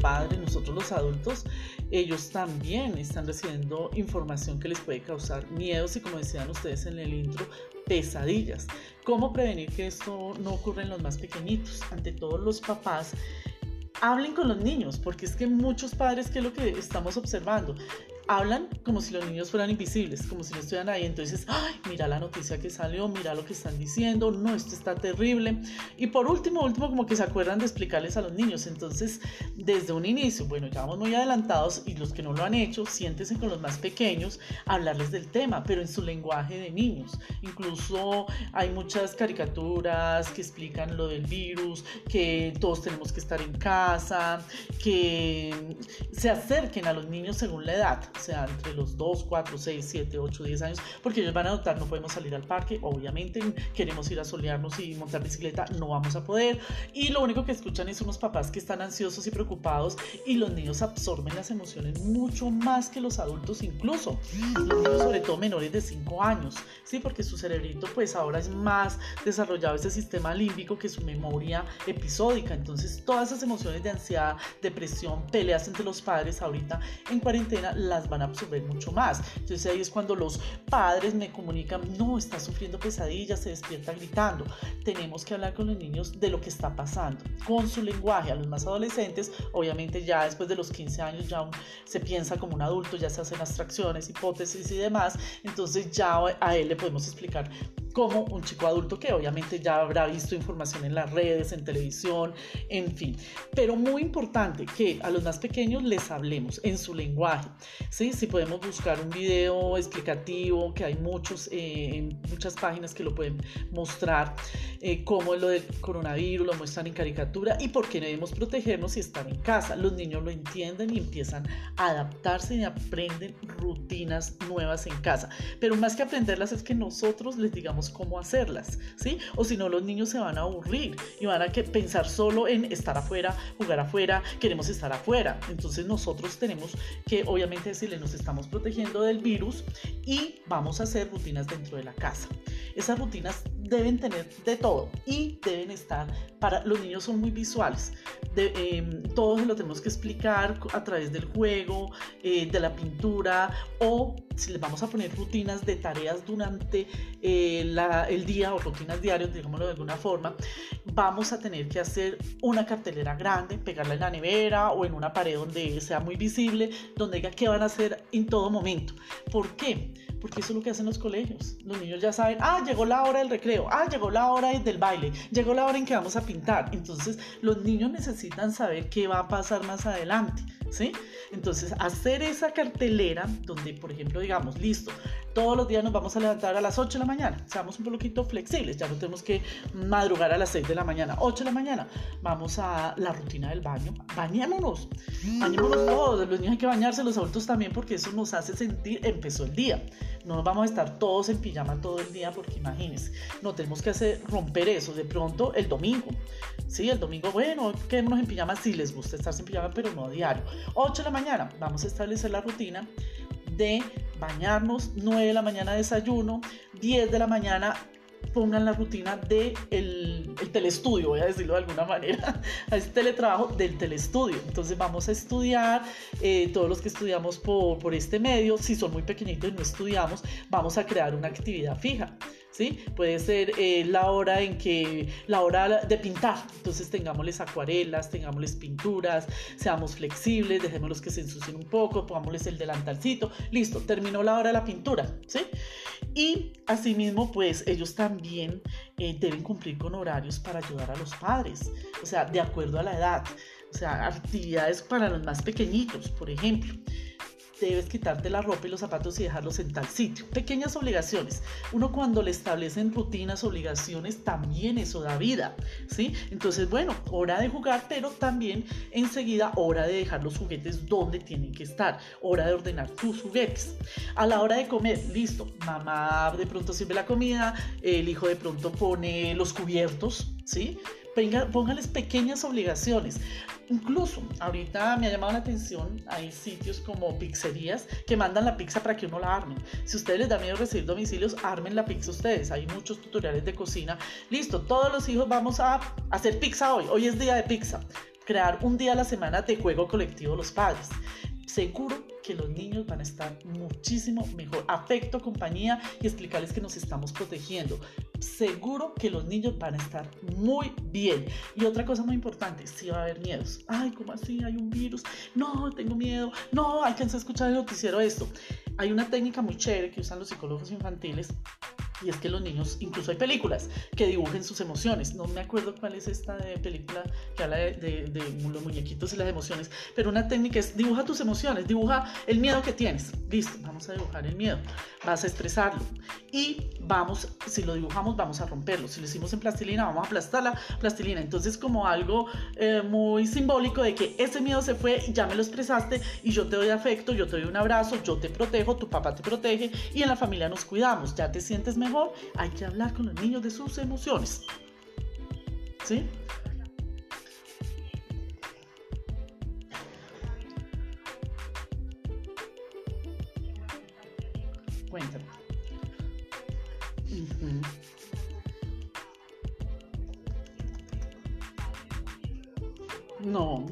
Padre, nosotros los adultos, ellos también están recibiendo información que les puede causar miedos y como decían ustedes en el intro, pesadillas. ¿Cómo prevenir que esto no ocurra en los más pequeñitos? Ante todos los papás hablen con los niños, porque es que muchos padres, ¿qué es lo que estamos observando? Hablan como si los niños fueran invisibles, como si no estuvieran ahí. Entonces, ay, mira la noticia que salió, mira lo que están diciendo, no, esto está terrible. Y por último, último, como que se acuerdan de explicarles a los niños. Entonces, desde un inicio, bueno, ya vamos muy adelantados y los que no lo han hecho, siéntense con los más pequeños, hablarles del tema, pero en su lenguaje de niños. Incluso hay muchas caricaturas que explican lo del virus, que todos tenemos que estar en casa, que se acerquen a los niños según la edad sea entre los 2, 4, 6, 7, 8, 10 años, porque ellos van a notar, no podemos salir al parque, obviamente queremos ir a solearnos y montar bicicleta, no vamos a poder. Y lo único que escuchan es unos papás que están ansiosos y preocupados y los niños absorben las emociones mucho más que los adultos incluso. Los niños sobre todo menores de 5 años, ¿sí? Porque su cerebrito pues ahora es más desarrollado ese sistema límbico que su memoria episódica. Entonces todas esas emociones de ansiedad, depresión, peleas entre los padres ahorita en cuarentena las van a absorber mucho más. Entonces ahí es cuando los padres me comunican, no, está sufriendo pesadillas, se despierta gritando. Tenemos que hablar con los niños de lo que está pasando, con su lenguaje. A los más adolescentes, obviamente ya después de los 15 años ya se piensa como un adulto, ya se hacen abstracciones, hipótesis y demás. Entonces ya a él le podemos explicar como un chico adulto que obviamente ya habrá visto información en las redes, en televisión, en fin. Pero muy importante que a los más pequeños les hablemos en su lenguaje. ¿sí? Si podemos buscar un video explicativo, que hay muchos, eh, muchas páginas que lo pueden mostrar, eh, cómo lo del coronavirus, lo muestran en caricatura y por qué debemos protegernos y estar en casa. Los niños lo entienden y empiezan a adaptarse y aprenden rutinas nuevas en casa. Pero más que aprenderlas es que nosotros les digamos cómo hacerlas, ¿sí? O si no, los niños se van a aburrir y van a pensar solo en estar afuera, jugar afuera, queremos estar afuera. Entonces nosotros tenemos que obviamente decirle, nos estamos protegiendo del virus y vamos a hacer rutinas dentro de la casa. Esas rutinas deben tener de todo y deben estar para los niños son muy visuales. De, eh, todo lo tenemos que explicar a través del juego, eh, de la pintura o si les vamos a poner rutinas de tareas durante eh, el día o rutinas diarias, digámoslo de alguna forma, vamos a tener que hacer una cartelera grande, pegarla en la nevera o en una pared donde sea muy visible, donde diga qué van a hacer en todo momento. ¿Por qué? Porque eso es lo que hacen los colegios. Los niños ya saben, ah, llegó la hora del recreo, ah, llegó la hora del baile, llegó la hora en que vamos a pintar. Entonces, los niños necesitan saber qué va a pasar más adelante. ¿Sí? Entonces, hacer esa cartelera donde, por ejemplo, digamos, listo, todos los días nos vamos a levantar a las 8 de la mañana, seamos un poquito flexibles, ya no tenemos que madrugar a las 6 de la mañana, 8 de la mañana, vamos a la rutina del baño, bañémonos, bañémonos todos, los niños hay que bañarse, los adultos también, porque eso nos hace sentir, empezó el día, no vamos a estar todos en pijama todo el día, porque imagínense, no tenemos que hacer, romper eso, de pronto el domingo, sí, el domingo, bueno, quedémonos en pijama si les gusta estar en pijama, pero no a diario, 8 de la mañana, vamos a establecer la rutina de bañarnos, 9 de la mañana desayuno, 10 de la mañana pongan la rutina de el, telestudio, voy a decirlo de alguna manera, a este teletrabajo del telestudio. Entonces vamos a estudiar, eh, todos los que estudiamos por, por este medio, si son muy pequeñitos y no estudiamos, vamos a crear una actividad fija. Puede ser eh, la hora en que, la hora de pintar, entonces tengámosles acuarelas, tengámosles pinturas, seamos flexibles, dejémoslos que se ensucien un poco, pongámosles el delantalcito, listo, terminó la hora de la pintura, ¿sí? Y asimismo, pues ellos también eh, deben cumplir con horarios para ayudar a los padres, o sea, de acuerdo a la edad, o sea, actividades para los más pequeñitos, por ejemplo debes quitarte la ropa y los zapatos y dejarlos en tal sitio. Pequeñas obligaciones. Uno cuando le establecen rutinas, obligaciones, también eso da vida, ¿sí? Entonces, bueno, hora de jugar, pero también enseguida hora de dejar los juguetes donde tienen que estar, hora de ordenar tus juguetes. A la hora de comer, listo, mamá de pronto sirve la comida, el hijo de pronto pone los cubiertos, ¿sí? Póngales pequeñas obligaciones. Incluso, ahorita me ha llamado la atención, hay sitios como pizzerías que mandan la pizza para que uno la arme. Si ustedes les da miedo recibir domicilios, armen la pizza ustedes. Hay muchos tutoriales de cocina. Listo, todos los hijos vamos a hacer pizza hoy. Hoy es día de pizza. Crear un día a la semana de juego colectivo los padres seguro que los niños van a estar muchísimo mejor. Afecto, compañía y explicarles que nos estamos protegiendo. Seguro que los niños van a estar muy bien. Y otra cosa muy importante, si va a haber miedos. Ay, ¿cómo así? Hay un virus. No, tengo miedo. No, alcancé a escuchar el noticiero esto. Hay una técnica muy chévere que usan los psicólogos infantiles y es que los niños, incluso hay películas que dibujen sus emociones. No me acuerdo cuál es esta de película que habla de, los muñequitos y las emociones, pero una técnica es dibuja tus emociones, dibuja el miedo que tienes. Listo, vamos a dibujar el miedo. Vas a expresarlo. Y vamos, si lo dibujamos, vamos a romperlo. Si lo hicimos en plastilina, vamos a aplastar la plastilina. Entonces, como algo eh, muy simbólico de que ese miedo se fue, ya me lo expresaste y yo te doy afecto, yo te doy un abrazo, yo te protejo, tu papá te protege y en la familia nos cuidamos. Ya te sientes mejor hay que hablar con los niños de sus emociones. ¿Sí? Cuéntame. No,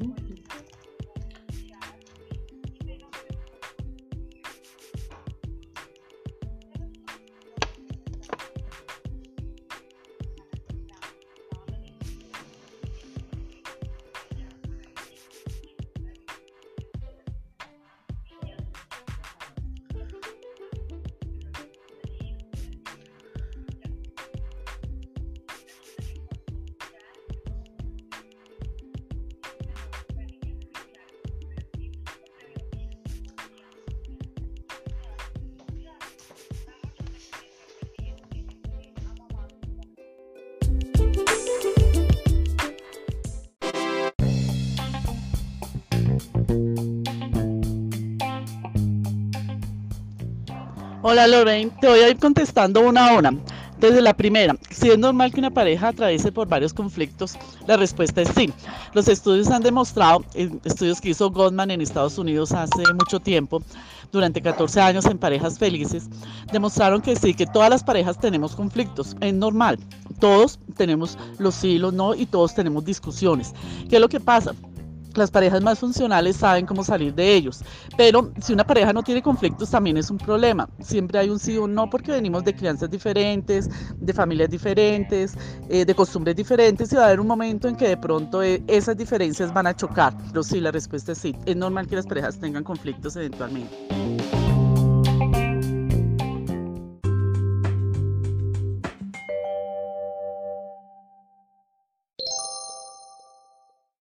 Hola Lorraine, te voy a ir contestando una a una. Desde la primera, si es normal que una pareja atraviese por varios conflictos, la respuesta es sí. Los estudios han demostrado, estudios que hizo Goldman en Estados Unidos hace mucho tiempo, durante 14 años en parejas felices, demostraron que sí, que todas las parejas tenemos conflictos, es normal. Todos tenemos los sí y los no y todos tenemos discusiones. ¿Qué es lo que pasa? Las parejas más funcionales saben cómo salir de ellos. Pero si una pareja no tiene conflictos también es un problema. Siempre hay un sí o un no porque venimos de crianzas diferentes, de familias diferentes, eh, de costumbres diferentes y va a haber un momento en que de pronto eh, esas diferencias van a chocar. Pero sí, la respuesta es sí. Es normal que las parejas tengan conflictos eventualmente.